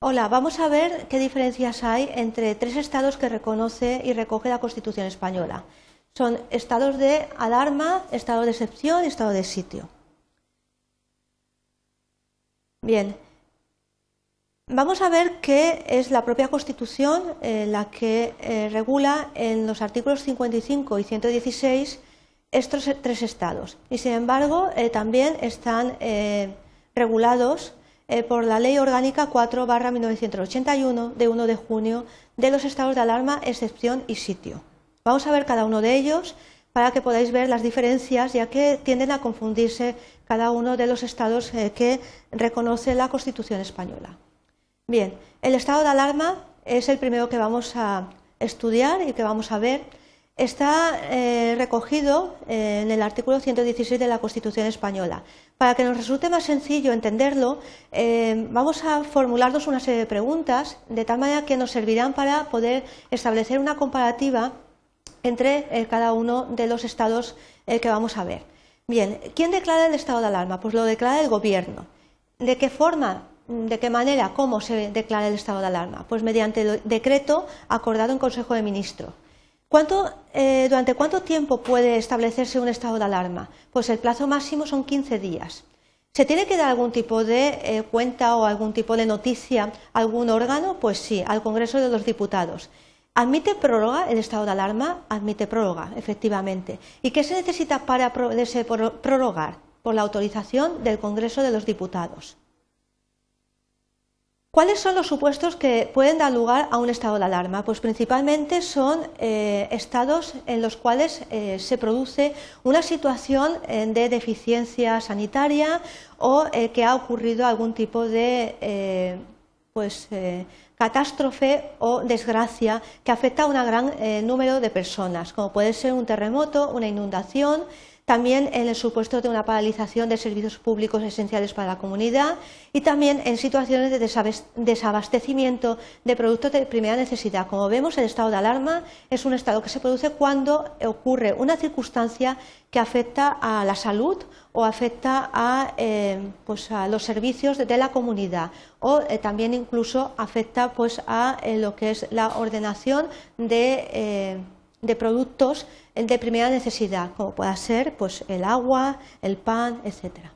Hola, vamos a ver qué diferencias hay entre tres estados que reconoce y recoge la Constitución española. Son estados de alarma, estado de excepción y estado de sitio. Bien, vamos a ver qué es la propia Constitución eh, la que eh, regula en los artículos 55 y 116 estos tres estados. Y sin embargo, eh, también están regulados eh, por la Ley Orgánica 4 1981 de 1 de junio de los estados de alarma, excepción y sitio. Vamos a ver cada uno de ellos para que podáis ver las diferencias, ya que tienden a confundirse cada uno de los estados eh, que reconoce la Constitución española. Bien, el estado de alarma es el primero que vamos a estudiar y que vamos a ver está eh, recogido en el artículo 116 de la Constitución española. Para que nos resulte más sencillo entenderlo, eh, vamos a formularnos una serie de preguntas de tal manera que nos servirán para poder establecer una comparativa entre cada uno de los estados que vamos a ver. Bien, ¿quién declara el estado de alarma? Pues lo declara el Gobierno. ¿De qué forma? ¿De qué manera? ¿Cómo se declara el estado de alarma? Pues mediante el decreto acordado en Consejo de Ministros. Eh, ¿Durante cuánto tiempo puede establecerse un estado de alarma? Pues el plazo máximo son 15 días. ¿Se tiene que dar algún tipo de eh, cuenta o algún tipo de noticia a algún órgano? Pues sí, al Congreso de los Diputados. ¿Admite prórroga el estado de alarma? Admite prórroga, efectivamente. ¿Y qué se necesita para prorrogar? Por la autorización del Congreso de los Diputados. ¿Cuáles son los supuestos que pueden dar lugar a un estado de alarma? Pues principalmente son eh, estados en los cuales eh, se produce una situación eh, de deficiencia sanitaria o que ha ocurrido algún tipo de pues, catástrofe o desgracia que afecta a un gran número de personas, como puede ser un terremoto, una inundación, también en el supuesto de una paralización de servicios públicos esenciales para la comunidad y también en situaciones de desabastecimiento de productos de primera necesidad. Como vemos, el estado de alarma es un estado que se produce cuando ocurre una circunstancia que afecta a la salud o afecta a, eh, pues a los servicios de la comunidad o eh, también incluso afecta pues, a eh, lo que es la ordenación de de productos de primera necesidad, como pueda ser pues, el agua, el pan, etc.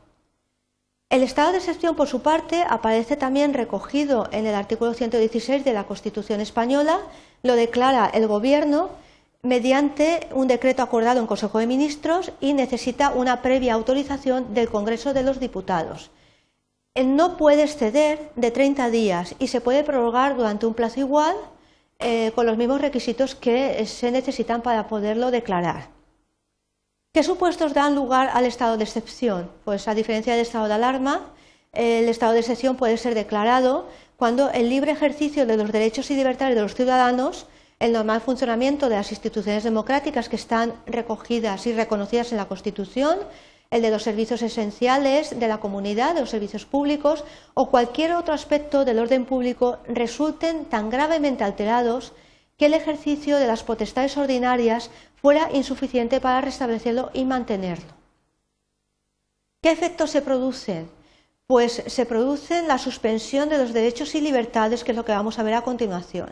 El estado de excepción, por su parte, aparece también recogido en el artículo 116 de la Constitución española, lo declara el Gobierno mediante un decreto acordado en Consejo de Ministros y necesita una previa autorización del Congreso de los Diputados. No puede exceder de 30 días y se puede prorrogar durante un plazo igual eh, con los mismos requisitos que se necesitan para poderlo declarar. ¿Qué supuestos dan lugar al estado de excepción? Pues a diferencia del estado de alarma, el estado de excepción puede ser declarado cuando el libre ejercicio de los derechos y libertades de los ciudadanos, el normal funcionamiento de las instituciones democráticas que están recogidas y reconocidas en la Constitución, el de los servicios esenciales de la comunidad, de los servicios públicos o cualquier otro aspecto del orden público resulten tan gravemente alterados que el ejercicio de las potestades ordinarias fuera insuficiente para restablecerlo y mantenerlo. ¿Qué efectos se producen? Pues se produce la suspensión de los derechos y libertades, que es lo que vamos a ver a continuación.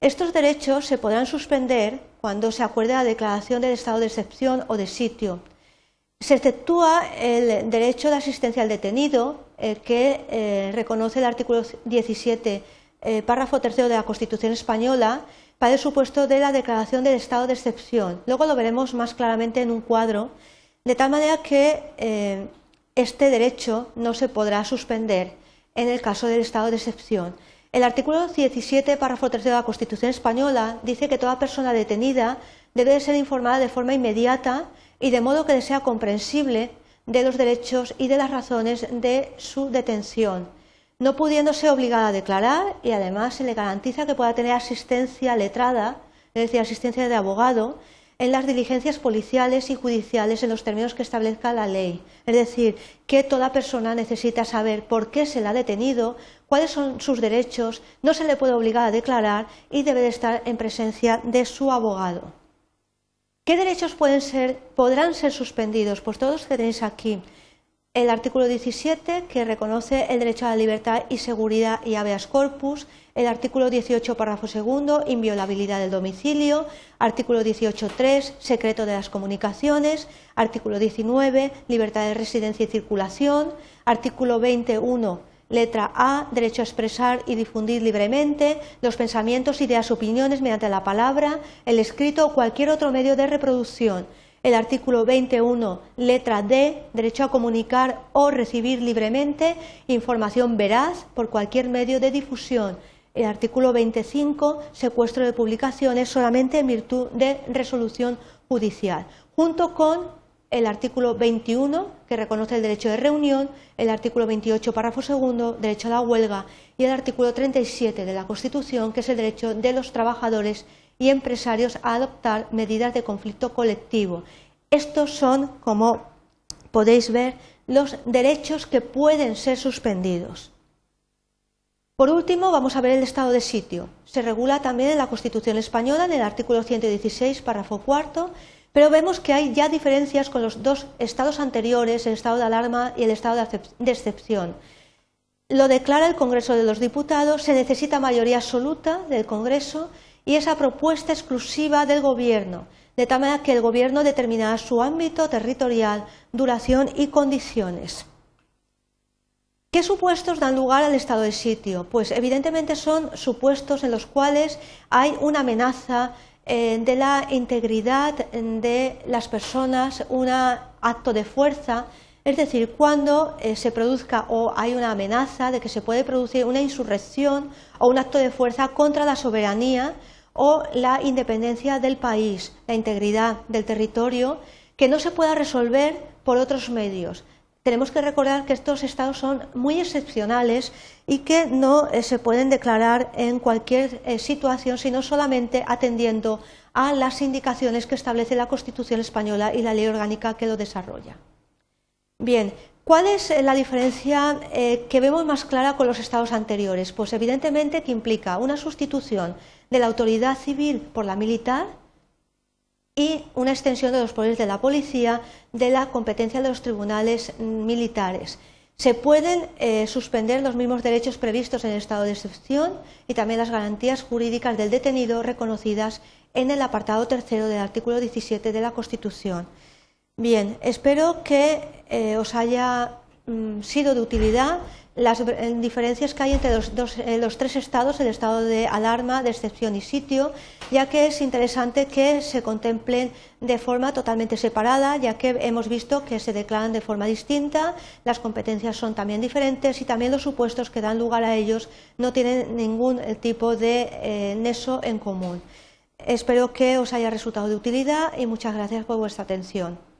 Estos derechos se podrán suspender cuando se acuerde la declaración del estado de excepción o de sitio, se exceptúa el derecho de asistencia al detenido, que eh, reconoce el artículo 17, eh, párrafo tercero de la Constitución española, para el supuesto de la declaración del estado de excepción. Luego lo veremos más claramente en un cuadro, de tal manera que eh, este derecho no se podrá suspender en el caso del estado de excepción. El artículo 17, párrafo tercero de la Constitución española dice que toda persona detenida debe ser informada de forma inmediata y de modo que sea comprensible de los derechos y de las razones de su detención, no pudiéndose obligada a declarar y además se le garantiza que pueda tener asistencia letrada, es decir, asistencia de abogado, en las diligencias policiales y judiciales en los términos que establezca la ley. Es decir, que toda persona necesita saber por qué se le ha detenido, cuáles son sus derechos, no se le puede obligar a declarar y debe de estar en presencia de su abogado. ¿Qué derechos podrán ser suspendidos? Pues todos tenéis aquí. el artículo 17, que reconoce el derecho a la libertad y seguridad y habeas corpus, el artículo 18, párrafo segundo, inviolabilidad del domicilio, artículo 18.3, secreto de las comunicaciones, artículo 19, libertad de residencia y circulación, artículo 21, letra A, derecho a expresar y difundir libremente los pensamientos, ideas, opiniones mediante la palabra, el escrito o cualquier otro medio de reproducción el artículo 21, letra D, derecho a comunicar o recibir libremente información veraz por cualquier medio de difusión. El artículo 25, secuestro de publicaciones solamente en virtud de resolución judicial, junto con el artículo 21, que reconoce el derecho de reunión, el artículo 28, párrafo segundo, derecho a la huelga, y el artículo 37 de la Constitución, que es el derecho de los trabajadores y empresarios a adoptar medidas de conflicto colectivo. Estos son, como podéis ver, los derechos que pueden ser suspendidos. Por último, vamos a ver el estado de sitio. Se regula también en la Constitución española, en el artículo 116, párrafo cuarto, pero vemos que hay ya diferencias con los dos estados anteriores, el estado de alarma y el estado de excepción. Lo declara el Congreso de los Diputados, se necesita mayoría absoluta del Congreso y esa propuesta exclusiva del Gobierno, de tal manera que el Gobierno determinará su ámbito territorial, duración y condiciones. ¿Qué supuestos dan lugar al estado de sitio? Pues evidentemente son supuestos en los cuales hay una amenaza eh, de la integridad de las personas, un acto de fuerza, es decir, cuando eh, se produzca o hay una amenaza de que se puede producir una insurrección o un acto de fuerza contra la soberanía o la independencia del país, la integridad del territorio, que no se pueda resolver por otros medios. Tenemos que recordar que estos estados son muy excepcionales y que no eh, se pueden declarar en cualquier eh, situación, sino solamente atendiendo a las indicaciones que establece la Constitución española y la ley orgánica que lo desarrolla. Bien, ¿Cuál es eh, la diferencia que vemos más clara con los estados anteriores? Pues evidentemente que implica una sustitución de la autoridad civil por la militar y una extensión de los poderes de la policía de la competencia de los tribunales militares. Se pueden eh, suspender los mismos derechos previstos en el estado de excepción y también las garantías jurídicas del detenido reconocidas en el apartado tercero del artículo 17 de la Constitución. Bien, espero que eh, os haya mm, sido de utilidad las diferencias que hay entre eh, los, tres estados, el estado de alarma, de excepción y sitio, ya que es interesante que se contemplen de forma totalmente separada, ya que hemos visto que se declaran de forma distinta, las competencias son también diferentes y también los supuestos que dan lugar a ellos no tienen ningún eh, tipo de eh, nexo en común. Espero que os haya resultado de utilidad y muchas gracias por vuestra atención.